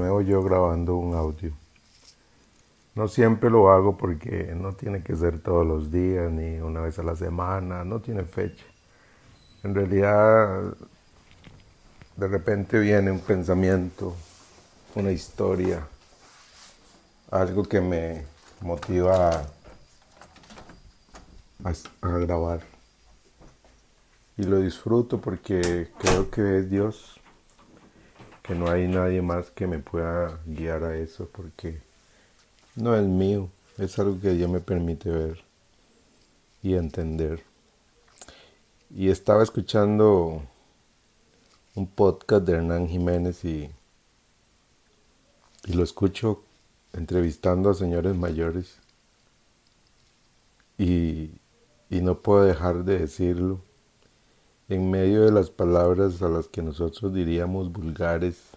nuevo yo grabando un audio. No siempre lo hago porque no tiene que ser todos los días ni una vez a la semana, no tiene fecha. En realidad, de repente viene un pensamiento, una historia, algo que me motiva a, a grabar. Y lo disfruto porque creo que es Dios que no hay nadie más que me pueda guiar a eso porque no es mío, es algo que Dios me permite ver y entender. Y estaba escuchando un podcast de Hernán Jiménez y, y lo escucho entrevistando a señores mayores y, y no puedo dejar de decirlo en medio de las palabras a las que nosotros diríamos vulgares,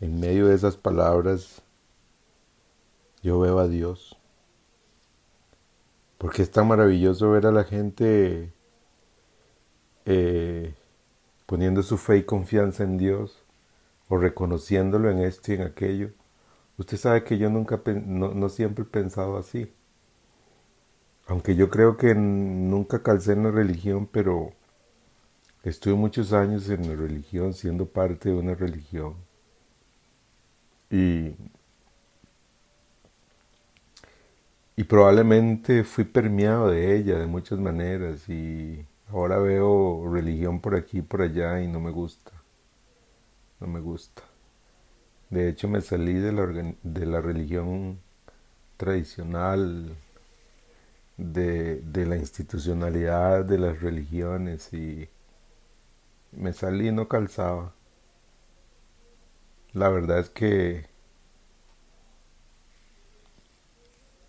en medio de esas palabras, yo veo a Dios. Porque es tan maravilloso ver a la gente eh, poniendo su fe y confianza en Dios o reconociéndolo en esto y en aquello. Usted sabe que yo nunca, no, no siempre he pensado así aunque yo creo que nunca calcé en la religión, pero estuve muchos años en la religión, siendo parte de una religión. Y, y probablemente fui permeado de ella de muchas maneras y ahora veo religión por aquí y por allá y no me gusta. No me gusta. De hecho me salí de la, de la religión tradicional de, la institucionalidad de las religiones y me salí y no calzaba. La verdad es que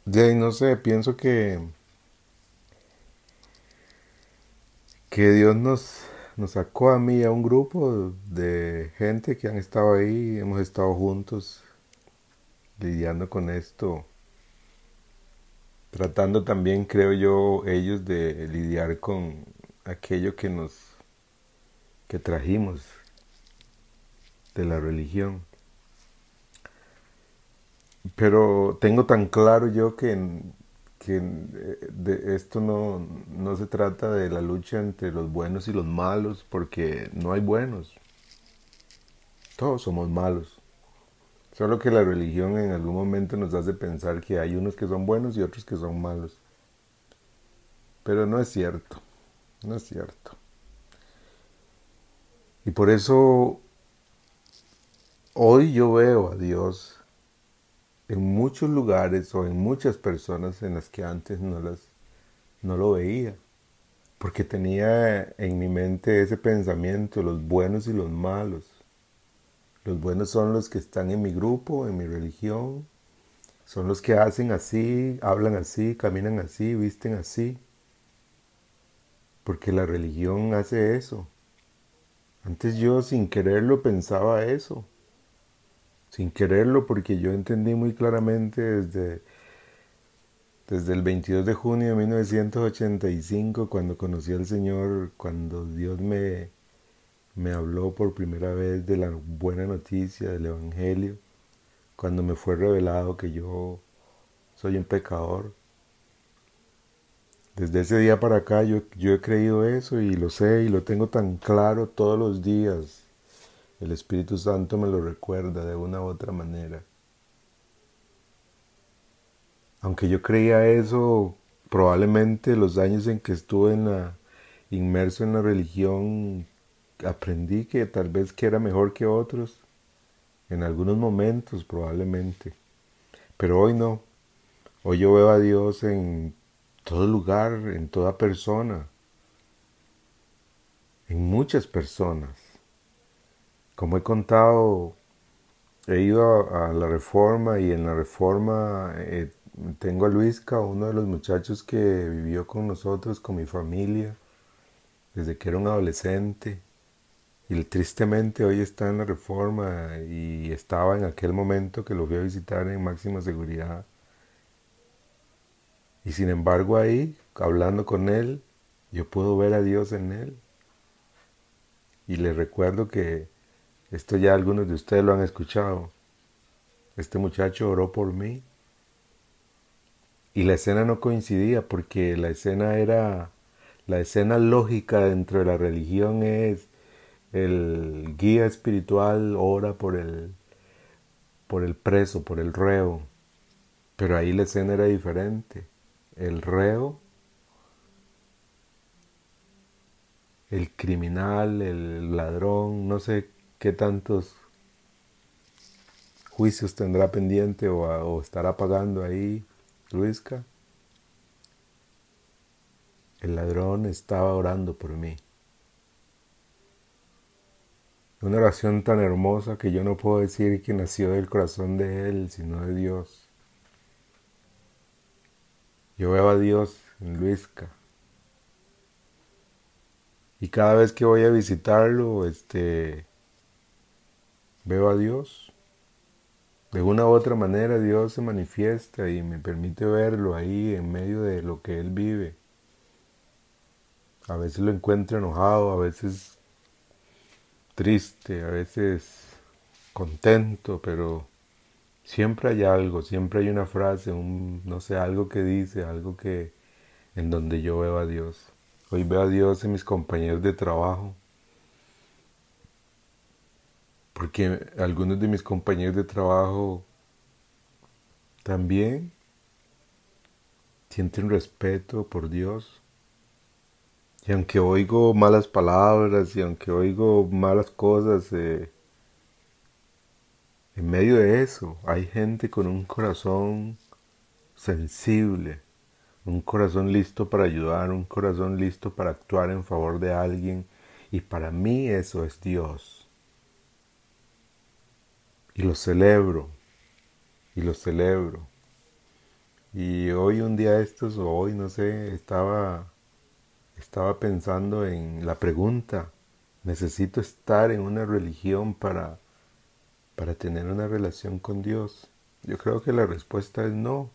de no sé, pienso que que Dios nos nos sacó a mí a un grupo de gente que han estado ahí, hemos estado juntos lidiando con esto tratando también, creo yo, ellos de lidiar con aquello que nos que trajimos de la religión. Pero tengo tan claro yo que, que de esto no, no se trata de la lucha entre los buenos y los malos, porque no hay buenos. Todos somos malos. Solo que la religión en algún momento nos hace pensar que hay unos que son buenos y otros que son malos. Pero no es cierto, no es cierto. Y por eso hoy yo veo a Dios en muchos lugares o en muchas personas en las que antes no, las, no lo veía. Porque tenía en mi mente ese pensamiento, los buenos y los malos. Los buenos son los que están en mi grupo, en mi religión. Son los que hacen así, hablan así, caminan así, visten así. Porque la religión hace eso. Antes yo sin quererlo pensaba eso. Sin quererlo porque yo entendí muy claramente desde, desde el 22 de junio de 1985 cuando conocí al Señor, cuando Dios me, me habló por primera vez de la buena noticia del Evangelio, cuando me fue revelado que yo soy un pecador. Desde ese día para acá yo, yo he creído eso y lo sé y lo tengo tan claro todos los días. El Espíritu Santo me lo recuerda de una u otra manera. Aunque yo creía eso, probablemente los años en que estuve inmerso en la religión aprendí que tal vez que era mejor que otros, en algunos momentos probablemente, pero hoy no. Hoy yo veo a Dios en todo lugar, en toda persona, en muchas personas. Como he contado, he ido a, la reforma y en la reforma eh, tengo a Luisca, uno de los muchachos que vivió con nosotros, con mi familia, desde que era un adolescente y tristemente hoy está en la reforma y estaba en aquel momento que lo fui a visitar en máxima seguridad. Y sin embargo ahí, hablando con él, yo puedo ver a Dios en él. Y le recuerdo que Esto ya algunos de ustedes lo han escuchado. Este muchacho oró por mí. Y la escena no coincidía porque la escena era, la escena lógica dentro de la religión es el guía espiritual ora por el, por el preso, por el reo. Pero ahí la escena era diferente. El reo el criminal, el ladrón, no sé qué tantos juicios tendrá pendiente o, estará pagando ahí Luisca. El ladrón estaba orando por mí. Una oración tan hermosa que yo no puedo decir que nació del corazón de él, sino de Dios. Yo veo a Dios en Luisca. Y cada vez que voy a visitarlo, este, veo a Dios. De una u otra manera Dios se manifiesta y me permite verlo ahí en medio de lo que Él vive. A veces lo encuentro enojado, a veces triste, a veces contento, pero siempre hay algo, siempre hay una frase, un, no sé, algo que dice, algo que en donde yo veo a Dios. Hoy veo a Dios en mis compañeros de trabajo. Porque algunos de mis compañeros de trabajo también sienten respeto por Dios. Y aunque oigo malas palabras y aunque oigo malas cosas, eh, en medio de eso hay gente con un corazón sensible, un corazón listo para ayudar, un corazón listo para actuar en favor de alguien. Y para mí eso es Dios. Y lo celebro, y lo celebro. Y hoy un día estos, o hoy no sé, estaba, estaba pensando en la pregunta, ¿necesito estar en una religión para, para tener una relación con Dios? Yo creo que la respuesta es no.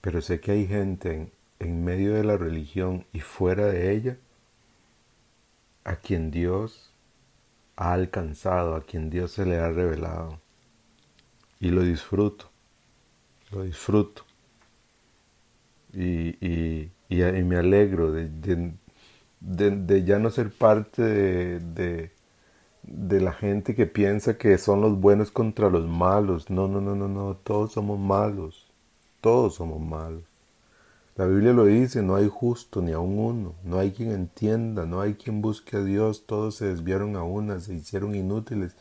Pero sé que hay gente en, medio de la religión y fuera de ella a quien Dios ha alcanzado, a quien Dios se le ha revelado. Y lo disfruto, lo disfruto. Y, me alegro de, ya no ser parte de, de la gente que piensa que son los buenos contra los malos. No, no, no, no, no, todos somos malos. Todos somos malos. La Biblia lo dice, no hay justo ni aun uno, no hay quien entienda, no hay quien busque a Dios, todos se desviaron a una, se hicieron inútiles,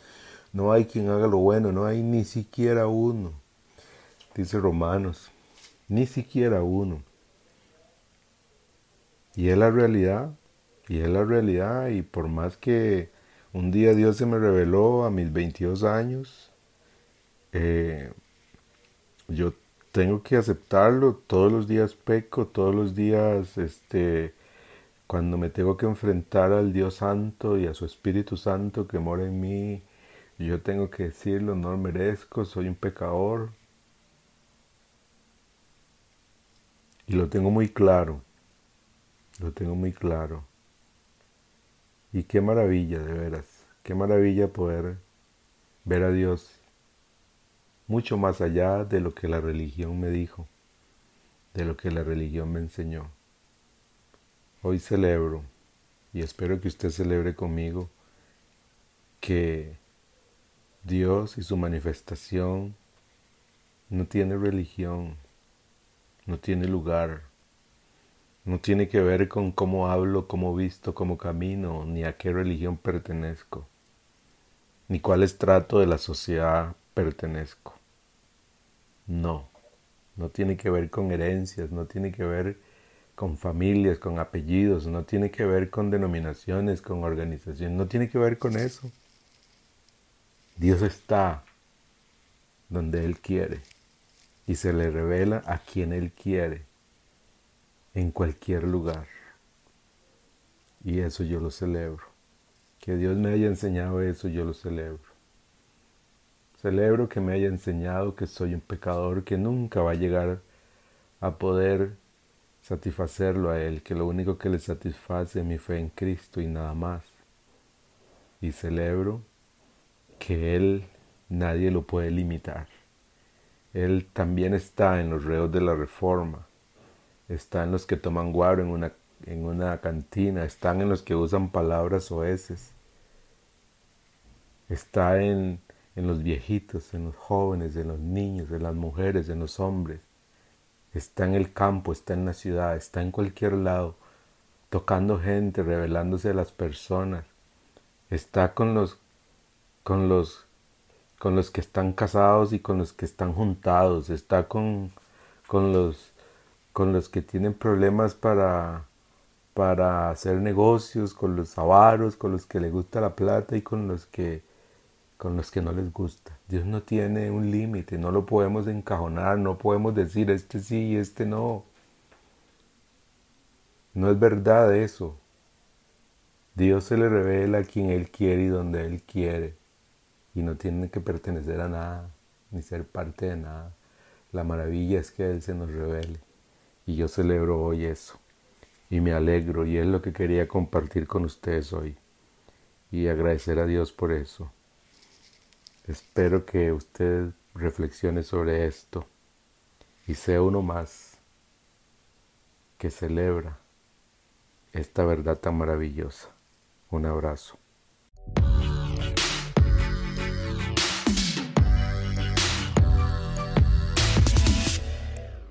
no hay quien haga lo bueno, no hay ni siquiera uno, dice Romanos, ni siquiera uno. Y es la realidad, y es la realidad, y por más que un día Dios se me reveló a mis 22 años, eh, yo tengo que aceptarlo, todos los días peco, todos los días, este, cuando me tengo que enfrentar al Dios Santo y a su Espíritu Santo que mora en mí, yo tengo que decirlo, no lo merezco, soy un pecador. Y lo tengo muy claro, lo tengo muy claro. Y qué maravilla, de veras, qué maravilla poder ver a Dios mucho más allá de lo que la religión me dijo, de lo que la religión me enseñó. Hoy celebro, y espero que usted celebre conmigo, que Dios y su manifestación no tiene religión, no tiene lugar, no tiene que ver con cómo hablo, cómo visto, cómo camino, ni a qué religión pertenezco, ni cuál estrato de la sociedad pertenezco. No, no tiene que ver con herencias, no tiene que ver con familias, con apellidos, no tiene que ver con denominaciones, con organizaciones, no tiene que ver con eso. Dios está donde Él quiere y se le revela a quien Él quiere, en cualquier lugar. Y eso yo lo celebro. Que Dios me haya enseñado eso, yo lo celebro. Celebro que me haya enseñado que soy un pecador que nunca va a llegar a poder satisfacerlo a Él, que lo único que le satisface es mi fe en Cristo y nada más. Y celebro que Él nadie lo puede limitar. Él también está en los reos de la reforma, está en los que toman guaro en una, en una cantina, están en los que usan palabras oeces, está en, en los viejitos, en los jóvenes, en los niños, en las mujeres, en los hombres, está en el campo, está en la ciudad, está en cualquier lado, tocando gente, revelándose a las personas, está con los, con los, con los que están casados y con los que están juntados, está con, con los, con los que tienen problemas para, para hacer negocios, con los avaros, con los que les gusta la plata y con los que con los que no les gusta. Dios no tiene un límite, no lo podemos encajonar, no podemos decir este sí y este no. No es verdad eso. Dios se le revela a quien Él quiere y donde Él quiere. Y no tiene que pertenecer a nada, ni ser parte de nada. La maravilla es que Él se nos revele. Y yo celebro hoy eso. Y me alegro y es lo que quería compartir con ustedes hoy. Y agradecer a Dios por eso. Espero que usted reflexione sobre esto y sea uno más que celebra esta verdad tan maravillosa. Un abrazo.